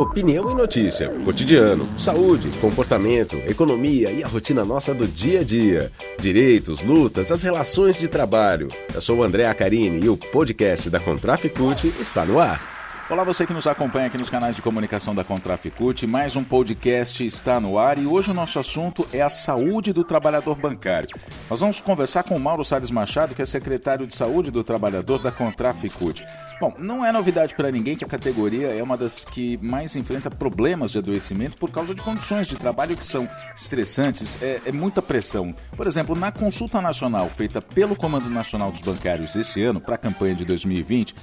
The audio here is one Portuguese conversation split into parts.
Opinião e notícia, cotidiano, saúde, comportamento, economia e a rotina nossa do dia a dia. Direitos, lutas, as relações de trabalho. Eu sou o André Acarini e o podcast da Contraficute está no ar. Olá, você que nos acompanha aqui nos canais de comunicação da Contraficute. Mais um podcast está no ar e hoje o nosso assunto é a saúde do trabalhador bancário. Nós vamos conversar com o Mauro Salles Machado, que é secretário de Saúde do Trabalhador da Contraficute. Bom, não é novidade para ninguém que a categoria é uma das que mais enfrenta problemas de adoecimento por causa de condições de trabalho que são estressantes, é, é muita pressão. Por exemplo, na consulta nacional feita pelo Comando Nacional dos Bancários esse ano, para a campanha de 2020,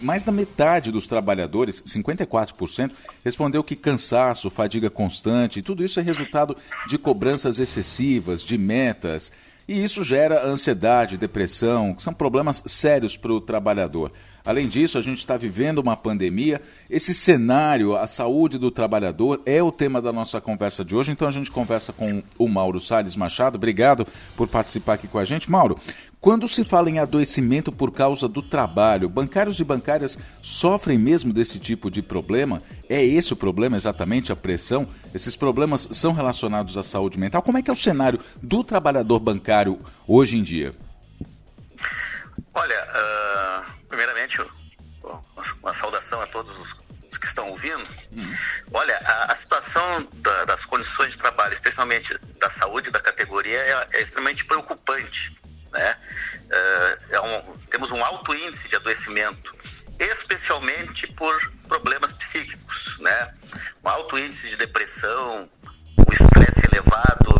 mais da metade dos trabalhadores, 54%, respondeu que cansaço, fadiga constante, tudo isso é resultado de cobranças excessivas, de metas. E isso gera ansiedade, depressão, que são problemas sérios para o trabalhador. Além disso, a gente está vivendo uma pandemia. Esse cenário, a saúde do trabalhador, é o tema da nossa conversa de hoje. Então a gente conversa com o Mauro Salles Machado. Obrigado por participar aqui com a gente. Mauro, quando se fala em adoecimento por causa do trabalho, bancários e bancárias sofrem mesmo desse tipo de problema? É esse o problema exatamente, a pressão? Esses problemas são relacionados à saúde mental? Como é que é o cenário do trabalhador bancário hoje em dia? Olha, uh, uma saudação a todos os que estão ouvindo. Uhum. Olha, a, a situação da, das condições de trabalho, especialmente da saúde da categoria, é, é extremamente preocupante. Né? Uh, é um, temos um alto índice de adoecimento, especialmente por problemas psíquicos, né? Um alto índice de depressão, o estresse elevado.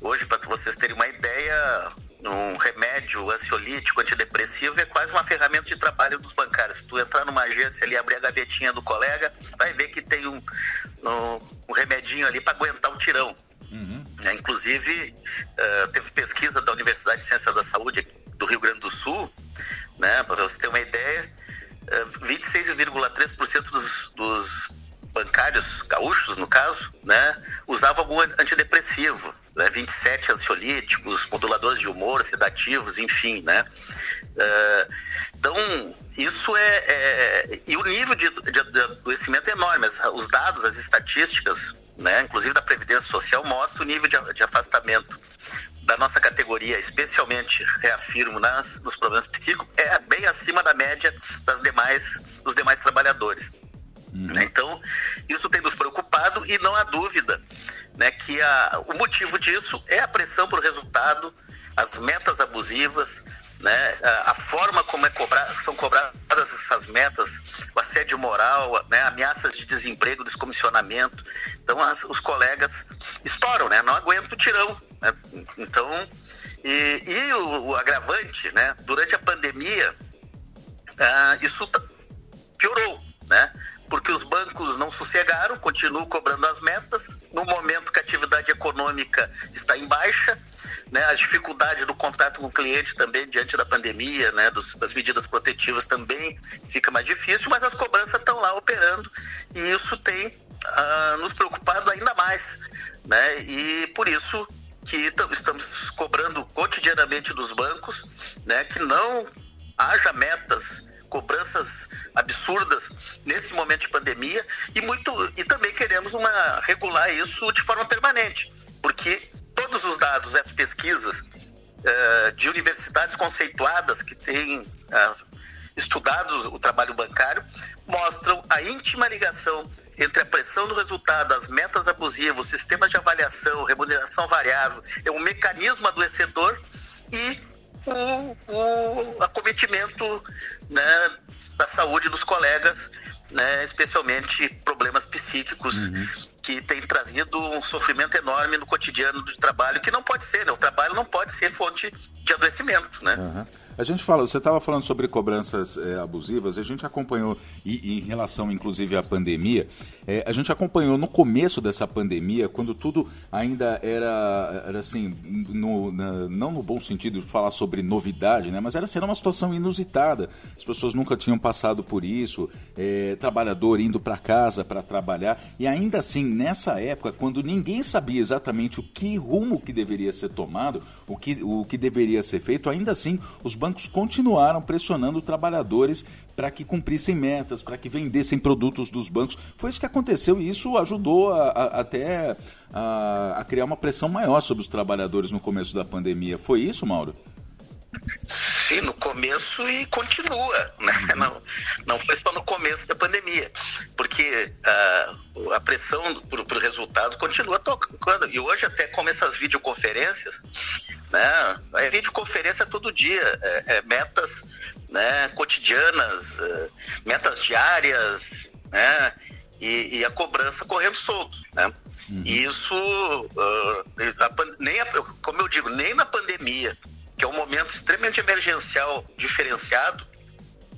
Hoje, para vocês terem uma ideia, um remédio ansiolítico, antidepressivo é quase uma ferramenta de trabalho dos bancários. Se tu entrar numa agência ali, abrir a gavetinha do colega, vai ver que tem um, um, um remedinho ali para aguentar o tirão. Uhum. É, inclusive, uh, teve pesquisa da Universidade de Ciências da Saúde do Rio Grande do Sul, né, para você ter uma ideia, uh, 26,3% dos, dos sedativos, enfim, né. Uh, então, isso é, é, E o nível de, de, de adoecimento é enorme. Os dados, as estatísticas né, inclusive da Previdência Social, mostra o nível de, de afastamento da nossa categoria, especialmente, reafirmo, nas, né, a, forma como é cobrar, são cobradas essas metas, o assédio moral, né, ameaças de desemprego, descomissionamento. Então as, os colegas estouram, né, não aguentam o tirão. Né? Então, e, e o, o, agravante, né, durante a pandemia, ah, isso piorou, né? Porque os bancos não sossegaram, continuam cobrando as metas. No momento que a atividade econômica está em baixa, né, as dificuldades do contato com o cliente também diante da pandemia, né, dos, das medidas protetivas também fica mais difícil, mas as cobranças estão lá operando e isso tem uh, nos preocupado ainda mais, né, e por isso que estamos cobrando cotidianamente dos bancos, né, que não haja metas, cobranças absurdas nesse momento de pandemia e muito e também queremos uma regular isso de forma permanente, porque todos os dados, as pesquisas uh, de universidades conceituadas que têm uh, estudado o trabalho bancário mostram a íntima ligação entre a pressão do resultado, as metas abusivas, sistemas de avaliação, remuneração variável, é um mecanismo adoecedor e o, o acometimento né, da saúde dos colegas, né, especialmente problemas psíquicos. Uhum que tem trazido um sofrimento enorme no cotidiano do trabalho, que não pode ser, né? O trabalho não pode ser fonte de adoecimento, né? Uhum. A gente fala, você estava falando sobre cobranças é, abusivas, a gente acompanhou, e, em relação inclusive à pandemia, é, a gente acompanhou no começo dessa pandemia, quando tudo ainda era, era assim, no, na, não no bom sentido de falar sobre novidade, né, mas era, era uma situação inusitada. As pessoas nunca tinham passado por isso, é, trabalhador indo para casa para trabalhar, e ainda assim, nessa época, quando ninguém sabia exatamente o que rumo que deveria ser tomado, o que, o que deveria ser feito, ainda assim, os bancos continuaram pressionando trabalhadores para que cumprissem metas, para que vendessem produtos dos bancos. Foi isso que aconteceu e isso ajudou a, a, até a, a criar uma pressão maior sobre os trabalhadores no começo da pandemia. Foi isso, Mauro? Sim, no começo e continua, né? Uhum. Não, não foi só no começo da pandemia, porque uh, a pressão para o resultado continua tocando. E hoje até como essas videoconferências, né? É videoconferência todo dia, é, é metas né, cotidianas, é, metas diárias, né? E, e, a cobrança correndo solto, né? Uhum. E isso, uh, nem a, como eu digo, nem na pandemia, que é um momento extremamente emergencial, diferenciado,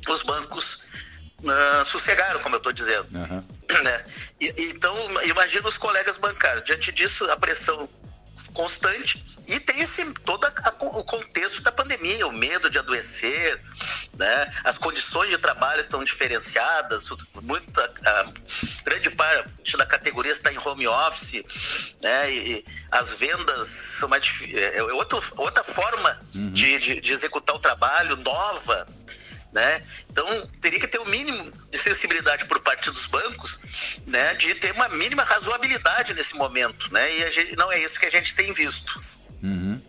os bancos uh, sossegaram, como eu estou dizendo. Uhum. Né? E, então, imagina os colegas bancários. Diante disso, a pressão constante e né? as condições de trabalho estão diferenciadas, muita, grande parte da categoria está em home office, né? e, e as vendas são mais é, é outra, outra forma uhum. de, de, de executar o trabalho, nova. Né? Então teria que ter o um mínimo de sensibilidade por parte dos bancos, né, de ter uma mínima razoabilidade nesse momento, né? E gente, não é isso que a gente tem visto. Uhum.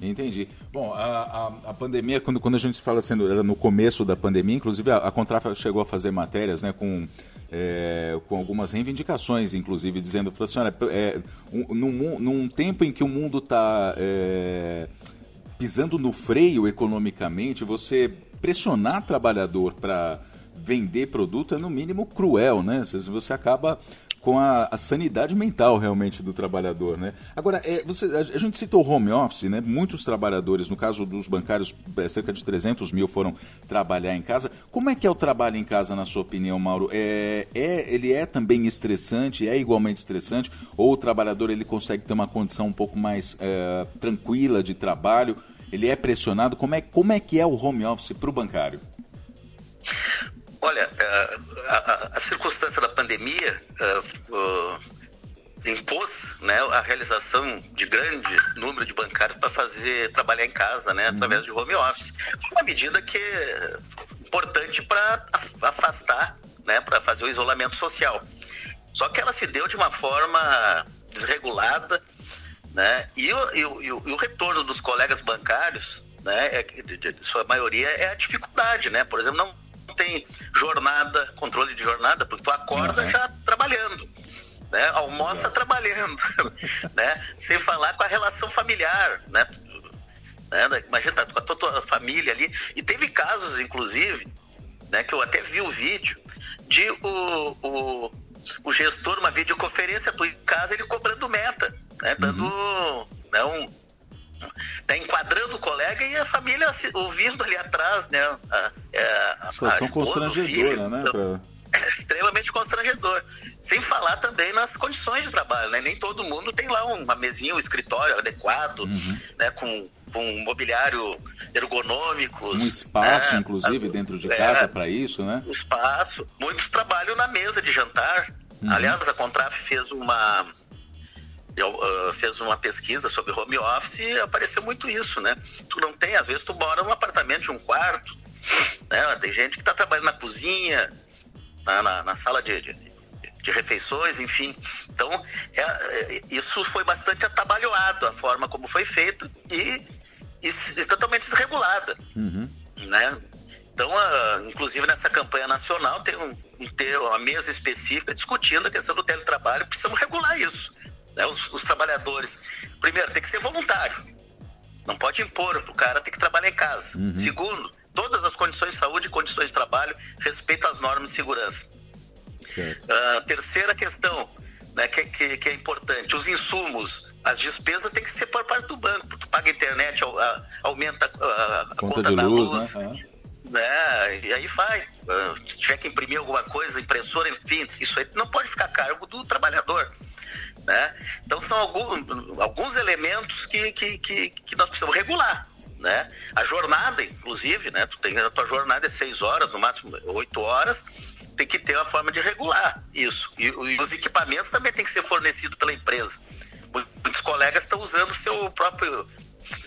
Entendi. Bom, a, a, a, pandemia, quando, quando a gente fala assim, era no começo da pandemia, inclusive a, a Contrafa chegou a fazer matérias né, com, é, com algumas reivindicações, inclusive, dizendo, assim, olha, é, um, num, num tempo em que o mundo está é, pisando no freio economicamente, você pressionar trabalhador para vender produto é no mínimo cruel, né? Você acaba com a, a, sanidade mental realmente do trabalhador, né? Agora, é, você, a, a, gente citou home office, né? Muitos trabalhadores, no caso dos bancários, é, cerca de 300 mil foram trabalhar em casa. Como é que é o trabalho em casa, na sua opinião, Mauro? É, é, ele é também estressante, é igualmente estressante? Ou o trabalhador ele consegue ter uma condição um pouco mais é, tranquila de trabalho? Ele é pressionado? Como é, como é que é o home office para o bancário? Olha, é, a, a, a circunstância da realização de grande número de bancários para fazer trabalhar em casa, né, através de home office. Uma medida que é importante para afastar, né, para fazer o isolamento social. Só que ela se deu de uma forma desregulada, né, e, o, e, o, e o retorno dos colegas bancários, né, é, sua maioria, é a dificuldade, né, por exemplo, não tem jornada, controle de jornada, porque tu acorda uhum. já trabalhando. Né? Almoça Exato. trabalhando, né? Sem falar com a relação familiar, né? né? Imagina, tá com a tua família ali. E teve casos, inclusive, né, que eu até vi o vídeo, de o, o, o gestor, uma videoconferência, tu em casa, ele cobrando meta, né? Dando uhum. né, um, tá enquadrando o colega e a família ouvindo ali atrás, né? A, é, a, situação a constrangedora, né? Pra... É extremamente constrangedor. Sem falar também nas condições de trabalho, né? Nem todo mundo tem lá uma mesinha, um escritório adequado, uhum. né? Com, com um mobiliário ergonômico. Um espaço, né? inclusive, dentro de casa é, para isso, né? Espaço. Muitos trabalham na mesa de jantar. Uhum. Aliás, a Contraf fez uma uh, fez uma pesquisa sobre home office e apareceu muito isso, né? Tu não tem, às vezes tu mora num apartamento de um quarto, né? Tem gente que está trabalhando na cozinha, na, na, na sala de, de, de, refeições, enfim. Então, é, é, isso foi bastante atabalhoado, a forma como foi feito e, e, e totalmente desregulada, uhum. né? Então, inclusive nessa campanha nacional, tem, um, tem uma mesa específica discutindo a questão do teletrabalho, precisamos regular isso né, os, os, trabalhadores. Primeiro, tem que ser voluntário. Não pode impor para o cara ter que trabalhar em casa. Uhum. Segundo, todas as condições de saúde e condições de trabalho respeitam as normas de segurança. Uh, terceira questão, né, que, que, que, é importante, os insumos, as despesas têm que ser por parte do banco. Tu paga a internet, aumenta a, a conta, conta da luz, luz né? né? E aí vai. Uh, se tiver que imprimir alguma coisa, impressora, enfim, isso aí não pode ficar a cargo do trabalhador. Né? Então são alguns, alguns elementos que, que, que, que nós precisamos regular. Né? A jornada, inclusive, né? Tu tem a tua jornada é seis horas, no máximo oito horas, tem que ter uma forma de regular isso. E, e os equipamentos também têm que ser fornecidos pela empresa. Muitos colegas estão usando seu próprio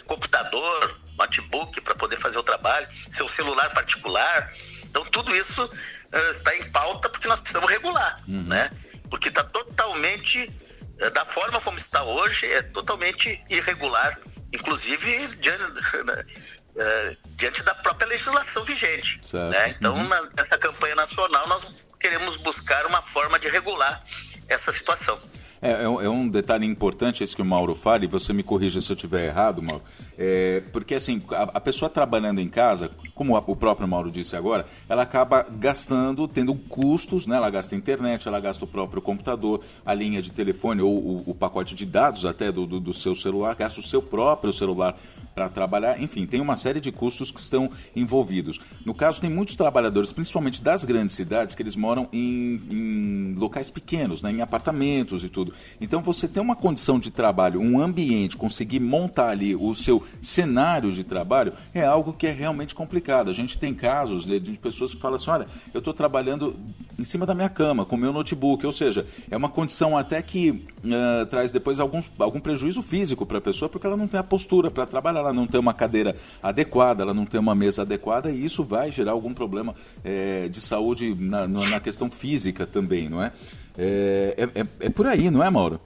computador, notebook para poder fazer o trabalho, seu celular particular. Então tudo isso uh, está em pauta porque nós precisamos regular, uhum. né? Porque está totalmente uh, da forma como está hoje é totalmente irregular, inclusive diante, uh, diante da própria legislação vigente. Né? Então, uhum. na, nessa campanha nacional, nós queremos buscar uma forma de regular essa situação. É, é, é, um detalhe importante esse que o Mauro fala, e você me corrija se eu estiver errado, Mauro. É, porque assim, a, a, pessoa trabalhando em casa, como o próprio Mauro disse agora, ela acaba gastando, tendo custos, né? Ela gasta internet, ela gasta o próprio computador, a linha de telefone ou o, o pacote de dados até do, do, do seu celular, gasta o seu próprio celular para trabalhar, enfim, tem uma série de custos que estão envolvidos. No caso, tem muitos trabalhadores, principalmente das grandes cidades, que eles moram em, em locais pequenos, né, em apartamentos e tudo. Então, você ter uma condição de trabalho, um ambiente, conseguir montar ali o seu cenário de trabalho, é algo que é realmente complicado. A gente tem casos de, de pessoas que falam assim: olha, eu estou trabalhando em cima da minha cama, com o meu notebook, ou seja, é uma condição até que uh, traz depois alguns, algum prejuízo físico para a pessoa, porque ela não tem a postura para trabalhar ela não tem uma cadeira adequada, ela não tem uma mesa adequada e isso vai gerar algum problema é, de saúde na, na, questão física também, não é? É, é? é, por aí, não é, Mauro?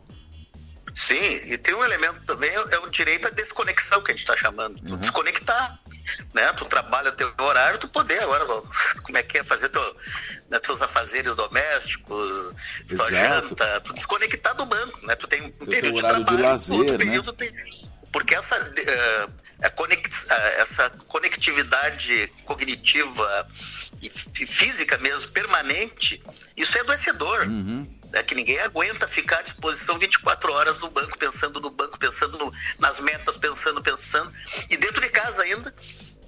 Sim, e tem um elemento também, é o direito à desconexão que a gente está chamando. Uhum. Desconectar, né? Tu trabalha teu horário, tu poder agora, como é que é, fazer teu, né, teus afazeres domésticos, tua janta, tu desconectar do banco, né? Tu tem um período de trabalho, de lazer, outro né? período tem porque essa, uh, essa conectividade cognitiva e, física mesmo, permanente, isso é adoecedor. Uhum. É que ninguém aguenta ficar à disposição 24 horas no banco, pensando no banco, pensando no, nas metas, pensando, pensando. E dentro de casa ainda,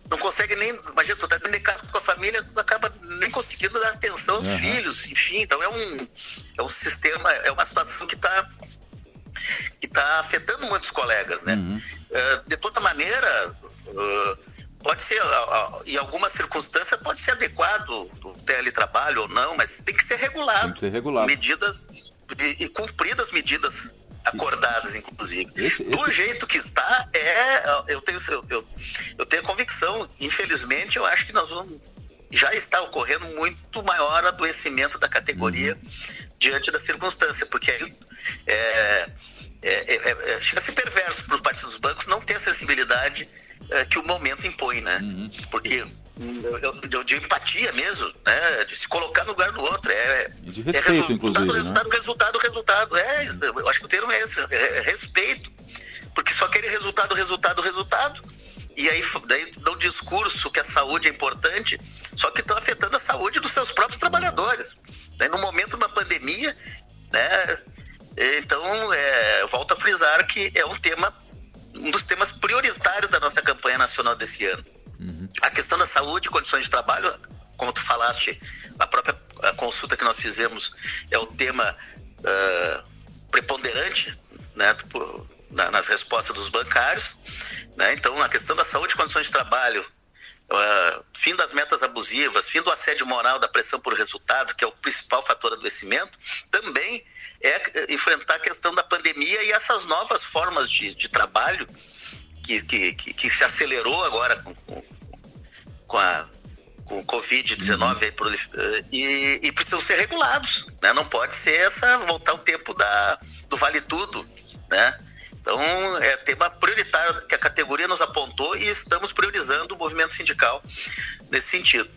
não consegue nem. Imagina, tu tá dentro de casa com a família, tu acaba nem conseguindo dar atenção aos uhum. filhos, enfim. Então é um, é um sistema, é uma situação que está que está afetando muitos colegas, né? Uhum. Uh, de toda maneira, pode ser, uh, em alguma circunstância, pode ser adequado o teletrabalho ou não, mas tem que ser regulado. Tem que ser regulado. Medidas e, e cumpridas medidas acordadas, inclusive. Esse, esse... Do jeito que está, é, eu tenho, eu, eu, eu tenho convicção, infelizmente, eu acho que nós vamos já está ocorrendo muito maior adoecimento da categoria uhum. diante da circunstância, porque aí é, é, é, é, chega a ser perverso por parte dos bancos não ter a sensibilidade é, que o momento impõe, né? Uhum. Porque de, de, empatia mesmo, né? De se colocar no lugar do outro. É, de respeito, é resultado, inclusive. Resultado, né? resultado, resultado. É, eu acho que o termo é esse, é, é respeito. Porque só querer resultado, resultado, resultado. E aí daí dá um discurso que a saúde é importante, só que estão afetando a saúde dos seus próprios trabalhadores. Daí, no momento de uma pandemia, né? Então, é, volto a frisar que é um tema, um dos temas prioritários da nossa campanha nacional desse ano. Uhum. A questão da saúde e condições de trabalho, como tu falaste, a própria a consulta que nós fizemos é o tema uh, preponderante né, na, nas respostas dos bancários. Né? Então, a questão da saúde e condições de trabalho, uh, fim das metas abusivas, fim do assédio moral, da pressão por resultado, que é o principal fator adoecimento, também é enfrentar a questão da pandemia e essas novas formas de, de trabalho que, que, que, se acelerou agora com, com, com a com o Covid-19 uhum. Eh, e, e, precisam ser regulados, né? Não pode ser essa voltar o tempo da, do vale tudo, né? Então é tema prioritário que a categoria nos apontou e estamos priorizando o movimento sindical nesse sentido.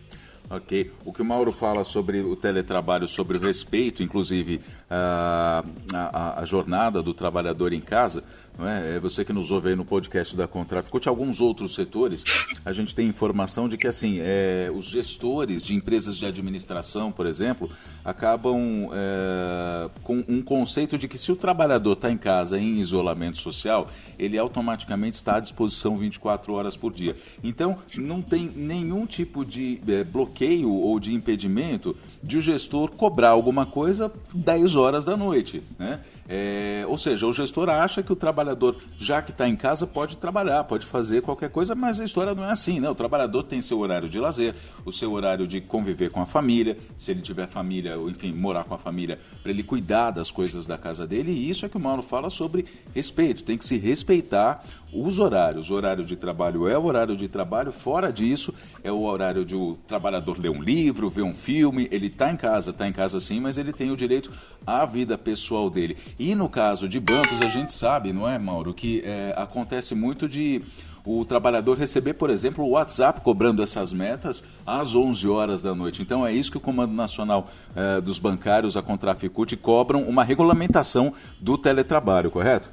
Ok. O que o Mauro fala sobre o teletrabalho, sobre o respeito, inclusive a, a, a jornada do trabalhador em casa, não é? é você que nos ouve aí no podcast da Contraficute, alguns outros setores, a gente tem informação de que assim, é, os gestores de empresas de administração, por exemplo, acabam é, com um conceito de que se o trabalhador está em casa em isolamento social, ele automaticamente está à disposição 24 horas por dia. Então, não tem nenhum tipo de é, bloqueio ou de impedimento de o gestor cobrar alguma coisa 10 horas da noite, né? É, ou seja, o gestor acha que o trabalhador, já que está em casa, pode trabalhar, pode fazer qualquer coisa, mas a história não é assim, né? O trabalhador tem seu horário de lazer, o seu horário de conviver com a família, se ele tiver família, ou enfim, morar com a família, para ele cuidar das coisas da casa dele, e isso é que o Mauro fala sobre respeito, tem que se respeitar os horários. O horário de trabalho é o horário de trabalho, fora disso, é o horário de o trabalhador ler um livro, ver um filme, ele está em casa, está em casa sim, mas ele tem o direito à vida pessoal dele. E no caso de bancos, a gente sabe, não é, Mauro, que é, acontece muito de o trabalhador receber, por exemplo, o WhatsApp cobrando essas metas às 11 horas da noite. Então é isso que o Comando Nacional eh, dos Bancários, a Contraficute, cobram uma regulamentação do teletrabalho, correto?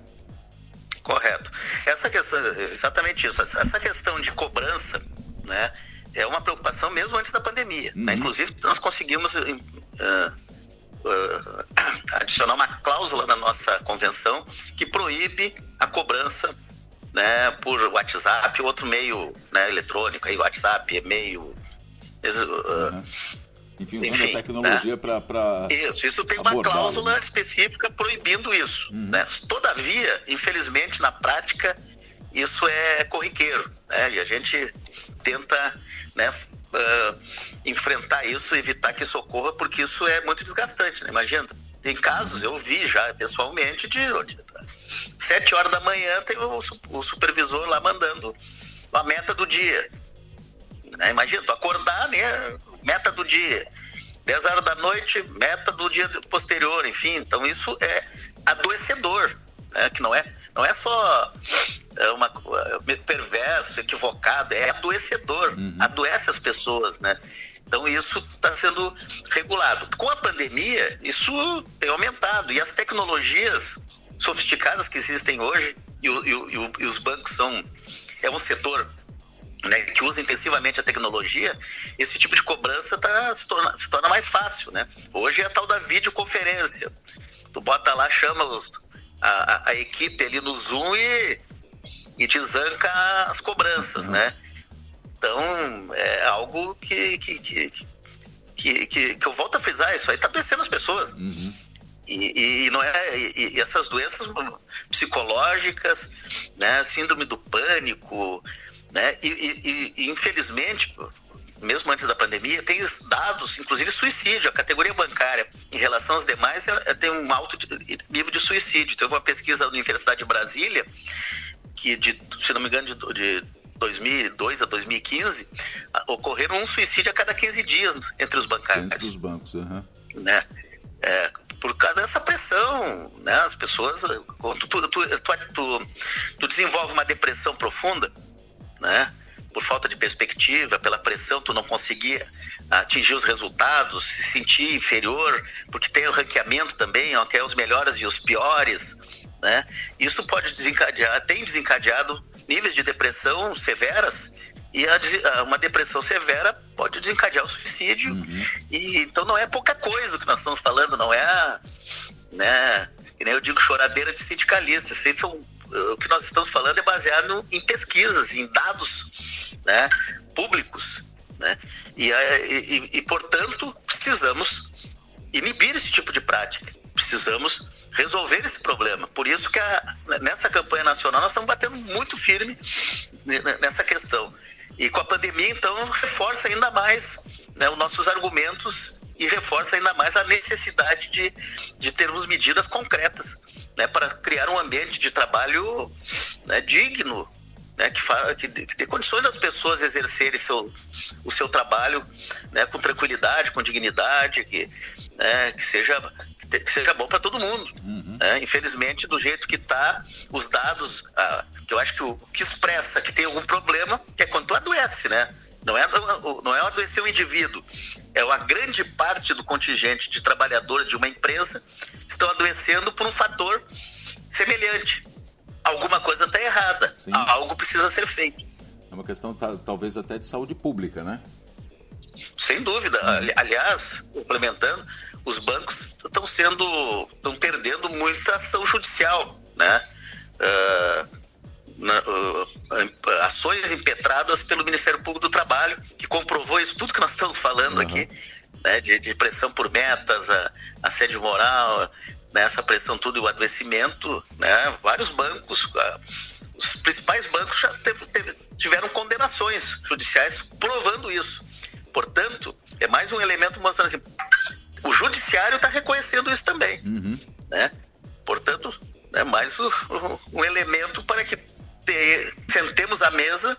Correto. Essa questão, exatamente isso, essa questão de cobrança, né, é uma preocupação mesmo antes da pandemia. Né? Uhum. Né? Inclusive, nós conseguimos uh, uh, adicionar uma cláusula na nossa convenção que proíbe a cobrança né, por WhatsApp, outro meio né, eletrônico, aí WhatsApp, e-mail. Uh, Enfim, usando enfim, a tecnologia né? para. Isso, isso tem uma cláusula né? específica proibindo isso. Uhum. Né? Todavia, infelizmente, na prática, isso é corriqueiro. Né? E a gente tenta né, uh, enfrentar isso, evitar que isso ocorra, porque isso é muito desgastante. Né? Imagina, tem casos, eu vi já pessoalmente, de, Sete horas da manhã tem o, o supervisor lá mandando a meta do dia. Né? Imagina, tu acordar, né? Meta do dia. 10 horas da noite, meta do dia posterior, enfim. Então isso é adoecedor, né? que não é, não é só é uma é, perverso, equivocado, é adoecedor, uhum. adoece as pessoas, né? Então isso está sendo regulado. Com a pandemia, isso tem aumentado e as tecnologias sofisticadas que existem hoje, e, o, e, o, e os bancos são é um setor né, que usa intensivamente a tecnologia, esse tipo de cobrança tá, se, torna, se torna mais fácil. Né? Hoje é a tal da videoconferência. Tu bota lá, chama os, a, a, equipe ali no Zoom e, e zanca as cobranças, né? Então, é algo que, que, que, que, que, eu volto a frisar, isso aí está adoecendo as pessoas. Uhum. E, e, não é, e, e, essas doenças psicológicas, né, síndrome do pânico, né, e, e, infelizmente, mesmo antes da pandemia, tem dados, inclusive suicídio. A categoria bancária, em relação aos demais, é, é, tem um alto nível de suicídio. Teve uma pesquisa da Universidade de Brasília, que, de, se não me engano, de, de 2002 a 2015, ocorreram um suicídio a cada 15 dias entre os bancários. Entre os bancos, uhum. né? É, por causa dessa pressão, né? As pessoas, tu, tu, tu, tu, desenvolve uma depressão profunda, né? Por falta de perspectiva, pela pressão, tu não conseguir atingir os resultados, se sentir inferior, porque tem o ranqueamento também, ó, que é os melhores e os piores, né? Isso pode desencadear, tem desencadeado níveis de depressão severas e a, uma depressão severa pode desencadear o suicídio. Uhum. E, então não é pouca coisa o que nós estamos falando, não é. Né, que nem eu digo choradeira de sindicalista. São, o que nós estamos falando é baseado em pesquisas, em dados né, públicos. Né? E, e, e, portanto, precisamos inibir esse tipo de prática. Precisamos resolver esse problema. Por isso que a, nessa campanha nacional nós estamos batendo muito firme nessa questão. E com a pandemia, então, reforça ainda mais né, os nossos argumentos e reforça ainda mais a necessidade de, de termos medidas concretas né, para criar um ambiente de trabalho né, digno, né, que, que, que dê condições das pessoas exercerem seu, o seu trabalho né, com tranquilidade, com dignidade, que, né, que seja que seja bom para todo mundo. Uhum. Né? Infelizmente, do jeito que está, os dados, ah, que eu acho que o que expressa que tem algum problema é quando tu adoece, né? Não é, não é adoecer o indivíduo, é a grande parte do contingente de trabalhadores de uma empresa estão adoecendo por um fator semelhante. Alguma coisa está errada, Sim. algo precisa ser feito. É uma questão talvez até de saúde pública, né? Sem dúvida. Aliás, complementando, os bancos estão sendo, estão perdendo muita ação judicial, né? Uh, na, uh, ações impetradas pelo Ministério Público do Trabalho, que comprovou isso tudo que nós estamos falando uhum. aqui, né? de, de, pressão por metas, a, assédio moral, né? essa pressão tudo e o adoecimento, né? vários bancos, uh, os principais bancos já teve, teve, tiveram condenações judiciais provando isso. Portanto, é mais um elemento mostrando assim, judiciário está reconhecendo isso também. Uhum. Né? Portanto, é mais um, elemento para que te, sentemos à mesa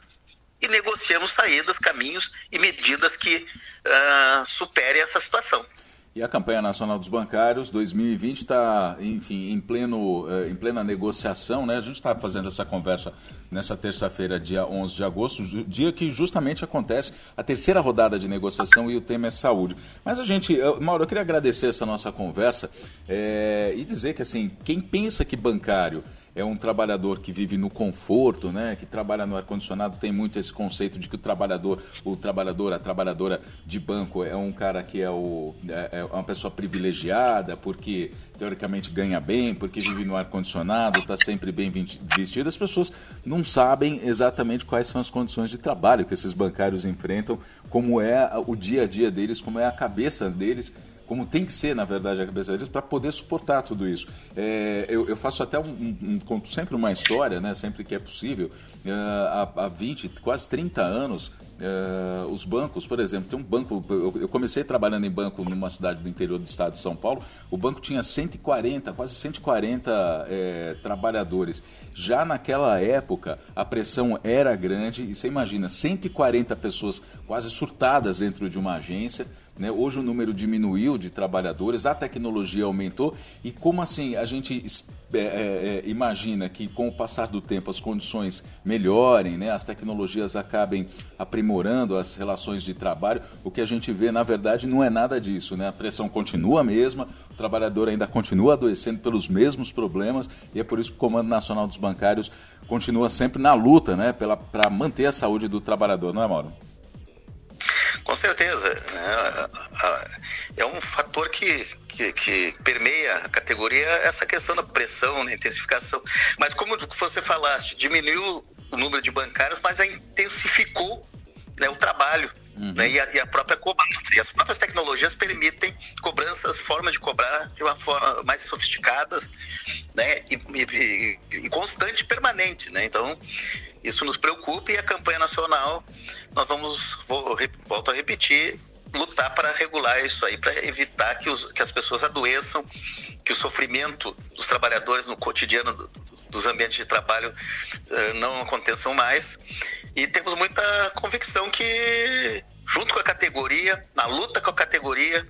e negociemos negociemos saídas, caminhos e medidas que uh, superem essa situação. E a campanha nacional dos bancários 2020 está, enfim, em, pleno, eh, em plena negociação, né? A gente está fazendo essa conversa nessa terça-feira, dia 11 de agosto, dia que justamente acontece a terceira rodada de negociação e o tema é saúde. Mas a gente, Mauro, eu queria agradecer essa nossa conversa é, e dizer que, assim, quem pensa que bancário é um trabalhador que vive no conforto, né? Que trabalha no ar condicionado tem muito esse conceito de que o trabalhador, o trabalhador, a trabalhadora de banco é um cara que é, o, é, é uma pessoa privilegiada porque teoricamente ganha bem, porque vive no ar condicionado, está sempre bem vestido. As pessoas não sabem exatamente quais são as condições de trabalho que esses bancários enfrentam, como é o dia a dia deles, como é a cabeça deles como tem que ser, na verdade, a cabeça deles, para poder suportar tudo isso. É, eu, eu, faço até um, um, conto sempre uma história, né, sempre que é possível. Uh, há, há 20, quase 30 anos, Uh, os bancos, por exemplo, tem um banco. Eu, comecei trabalhando em banco numa cidade do interior do estado de São Paulo. O banco tinha 140, quase 140 é, trabalhadores. Já naquela época, a pressão era grande e você imagina 140 pessoas quase surtadas dentro de uma agência. Né? Hoje o número diminuiu de trabalhadores, a tecnologia aumentou e como assim a gente é, é, é, imagina que com o passar do tempo as condições melhorem, né? as tecnologias acabem aprimorando as relações de trabalho, o que a gente vê na verdade não é nada disso. Né? A pressão continua a mesma, o trabalhador ainda continua adoecendo pelos mesmos problemas e é por isso que o Comando Nacional dos Bancários continua sempre na luta né? para manter a saúde do trabalhador, não é, Mauro? Com certeza. Né? É um fator que, que, que, permeia a categoria essa questão da pressão, né? intensificação. Mas como você falaste, diminuiu o número de bancários, mas intensificou né, o trabalho. Uhum. Né, e, a, e, a, própria cobrança. E as próprias tecnologias permitem cobranças, formas de cobrar de uma forma mais sofisticadas né, e, e, e constante permanente. Né? Então, isso nos preocupa e a campanha nacional, nós vamos, vou, volto a repetir, lutar para regular isso aí, para evitar que, os, que as pessoas adoeçam, que o sofrimento dos trabalhadores no cotidiano dos ambientes de trabalho uh, não aconteçam mais. E temos muita convicção que, junto com a categoria, na luta com a categoria,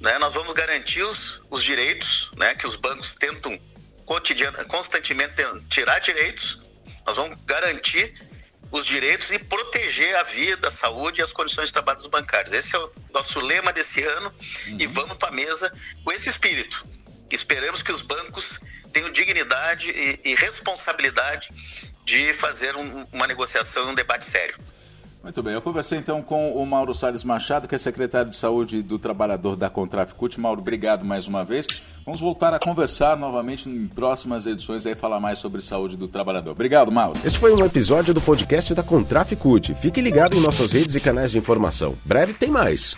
né, nós vamos garantir os, os direitos, né, que os bancos tentam constantemente tirar direitos, nós vamos garantir os direitos e proteger a vida, a saúde e as condições de trabalho dos bancários. Esse é o nosso lema desse ano uhum. e vamos para a mesa com esse espírito. Esperamos que os bancos tenham dignidade e, e responsabilidade de fazer um, uma negociação, um debate sério. Muito bem, eu conversei então com o Mauro Salles Machado, que é secretário de Saúde do Trabalhador da Contraficute. Mauro, obrigado mais uma vez. Vamos voltar a conversar novamente em próximas edições e falar mais sobre saúde do trabalhador. Obrigado, Mauro. Este foi um episódio do podcast da Contraficute. Fique ligado em nossas redes e canais de informação. Breve tem mais.